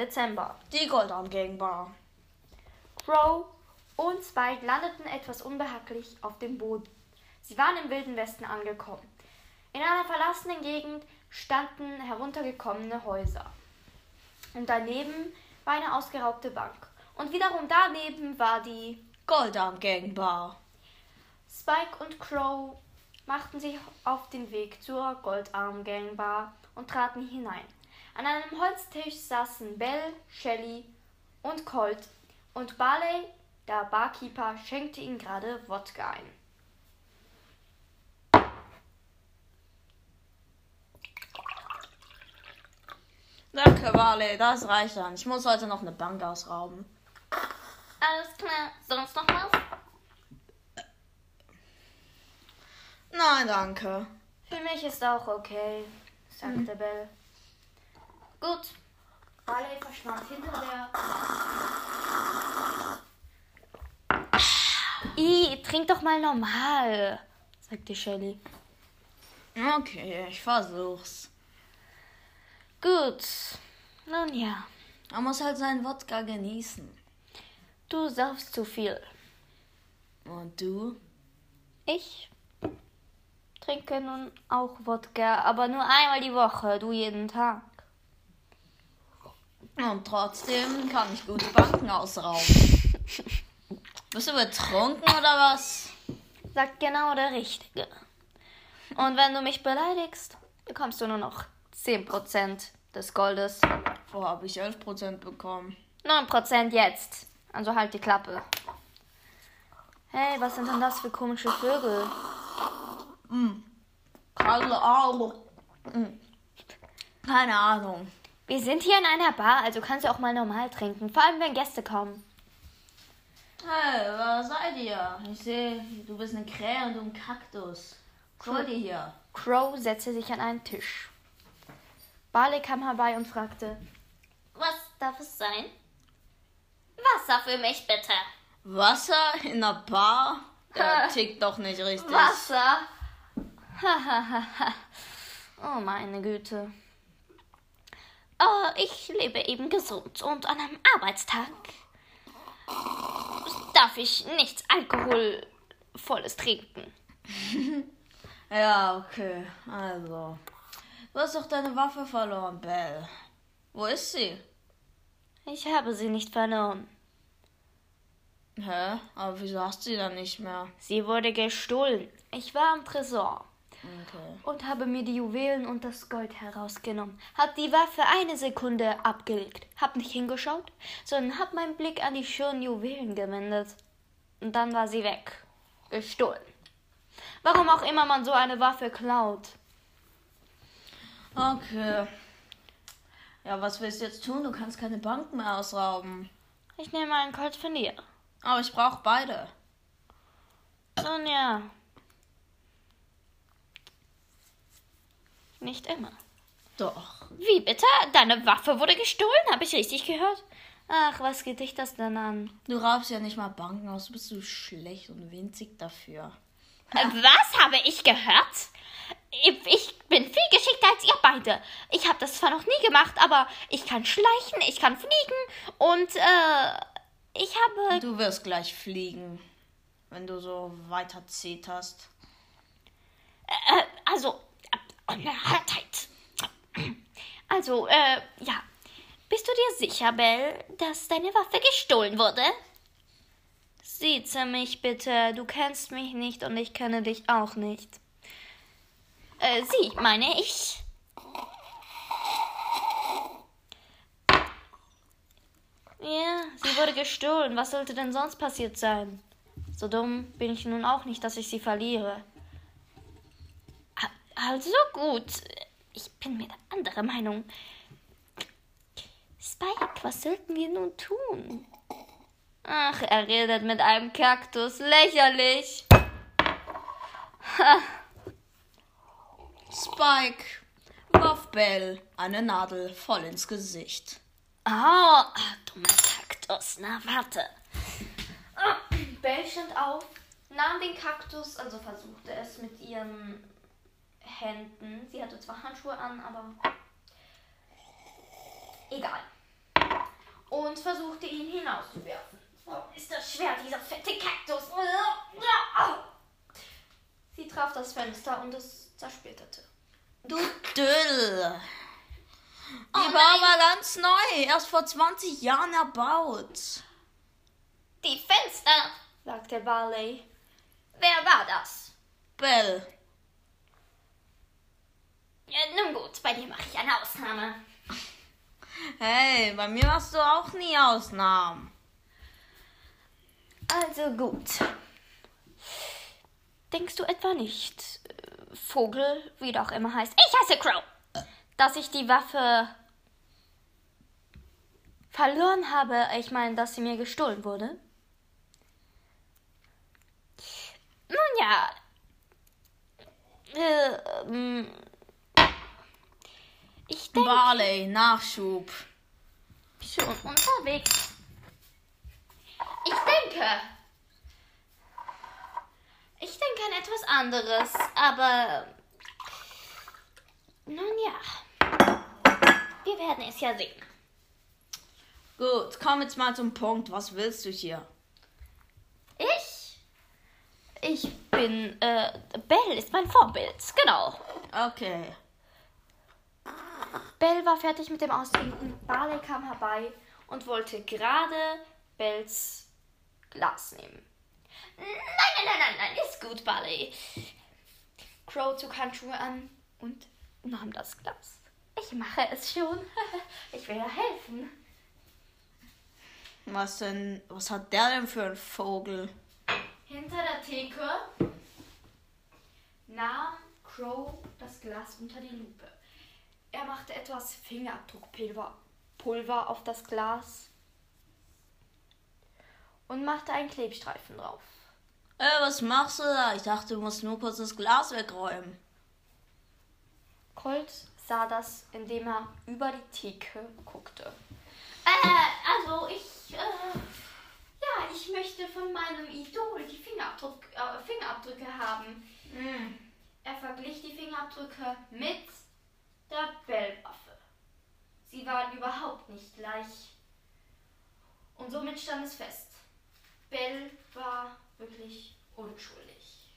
Dezember. Die Goldarm Gang Bar. Crow und Spike landeten etwas unbehaglich auf dem Boden. Sie waren im Wilden Westen angekommen. In einer verlassenen Gegend standen heruntergekommene Häuser. Und daneben war eine ausgeraubte Bank. Und wiederum daneben war die Goldarm Gang Bar. Spike und Crow machten sich auf den Weg zur Goldarm Gang Bar und traten hinein. An einem Holztisch saßen Belle, Shelley und Colt und Barley, der Barkeeper, schenkte ihnen gerade Wodka ein. Danke, Wale, das reicht dann. Ich muss heute noch eine Bank ausrauben. Alles klar, sonst noch was? Nein, danke. Für mich ist auch okay, sagte Belle. Gut. Barley verschwand hinter der. I, trink doch mal normal, sagte Shelley. Okay, ich versuch's. Gut. Nun ja, Man muss halt seinen Wodka genießen. du saufst zu viel. Und du? Ich trinke nun auch Wodka, aber nur einmal die Woche, du jeden Tag. Und trotzdem kann ich gute Banken ausrauben. Bist du betrunken oder was? Sagt genau der Richtige. Und wenn du mich beleidigst, bekommst du nur noch 10% des Goldes. Wo habe ich 11% bekommen? 9% jetzt. Also halt die Klappe. Hey, was sind denn das für komische Vögel? Keine Ahnung. Keine Ahnung. Wir sind hier in einer Bar, also kannst du auch mal normal trinken. Vor allem, wenn Gäste kommen. Hey, was seid ihr? Ich sehe, du bist eine Krähe und du ein Kaktus. Was wollt ihr hier? Crow setzte sich an einen Tisch. Barley kam herbei und fragte: Was darf es sein? Wasser für mich, bitte. Wasser in einer Bar? Der tickt doch nicht richtig. Wasser? oh, meine Güte. Oh, ich lebe eben gesund und an einem Arbeitstag darf ich nichts Alkoholvolles trinken. Ja, okay. Also. Du hast doch deine Waffe verloren, Belle. Wo ist sie? Ich habe sie nicht verloren. Hä? Aber wieso hast du sie dann nicht mehr? Sie wurde gestohlen. Ich war am Tresor Okay. und habe mir die Juwelen und das Gold herausgenommen. Hab die Waffe eine Sekunde abgelegt. Hab nicht hingeschaut, sondern hab meinen Blick an die schönen Juwelen gewendet. Und dann war sie weg. Gestohlen. Warum auch immer man so eine Waffe klaut. Okay. Ja, was willst du jetzt tun? Du kannst keine Banken mehr ausrauben. Ich nehme einen Colt von dir. Aber ich brauche beide. Nun ja. Nicht immer. Doch. Wie bitte? Deine Waffe wurde gestohlen? Habe ich richtig gehört? Ach, was geht dich das denn an? Du raubst ja nicht mal Banken aus. Du bist so schlecht und winzig dafür. Äh, Was habe ich gehört? Ich ich bin viel geschickter als ihr beide. Ich habe das zwar noch nie gemacht, aber ich kann schleichen, ich kann fliegen und äh, ich habe. Du wirst gleich fliegen, wenn du so weiter zeterst. Äh, also, äh, halt. Also, äh, ja. Bist du dir sicher, Belle, dass deine Waffe gestohlen wurde? Sieze mich bitte. Du kennst mich nicht und ich kenne dich auch nicht. Äh, sie, meine ich. Ja, sie wurde gestohlen. Was sollte denn sonst passiert sein? So dumm bin ich nun auch nicht, dass ich sie verliere. Also gut. Ich bin mir der anderer Meinung. Spike, was sollten wir nun tun? Ach, er redet mit einem Kaktus. Lächerlich. Ha, Spike warf Belle eine Nadel voll ins Gesicht. Oh, ah, dummer Kaktus. Na, warte. Belle stand auf, nahm den Kaktus, also versuchte es mit ihren Händen. Sie hatte zwar Handschuhe an, aber egal. und versuchte ihn hinauszuwerfen. Oh, ist das schwer, dieser fette Kaktus. Sie traf das Fenster und es zersplitterte. Du Düll. Oh Die war aber ganz neu, erst vor 20 Jahren erbaut. Die Fenster, sagte Barley. Wer war das? Bell. Ja, nun gut, bei dir mache ich eine Ausnahme. Hey, bei mir machst du auch nie Ausnahmen. Also gut. Denkst du etwa nicht, äh, Vogel, wie du auch immer heißt, ich heiße Crow, dass ich die Waffe verloren habe? Ich meine, dass sie mir gestohlen wurde? Nun ja. Äh, ähm, ich denke Barley, Nachschub. schon unterwegs. Ich denke. Ich denke an etwas anderes, aber. Nun ja. Wir werden es ja sehen. Gut, komm jetzt mal zum Punkt. Was willst du hier? Ich? Ich bin. Äh, Belle ist mein Vorbild, genau. Okay. Belle war fertig mit dem Austrinken. Barley kam herbei und wollte gerade Bells Glas nehmen. Nein, nein, nein, nein, nein, ist gut, Barley. Crow zog Handschuhe an und nahm das Glas. Ich mache es schon. Ich will ja helfen. Was denn? Was hat der denn für ein Vogel? Hinter der Theke nahm Crow das Glas unter die Lupe. Er machte etwas Fingerabdruckpulver Pulver auf das Glas und machte einen Klebstreifen drauf. Ey, was machst du da? Ich dachte, du musst nur kurz das Glas wegräumen. Colt sah das, indem er über die Theke guckte. Äh, also ich, äh, ja, ich möchte von meinem Idol die Fingerabdruck, äh, Fingerabdrücke haben. Er verglich die Fingerabdrücke mit der Bellwaffe. Sie waren überhaupt nicht gleich. Und somit stand es fest. Bell war wirklich unschuldig.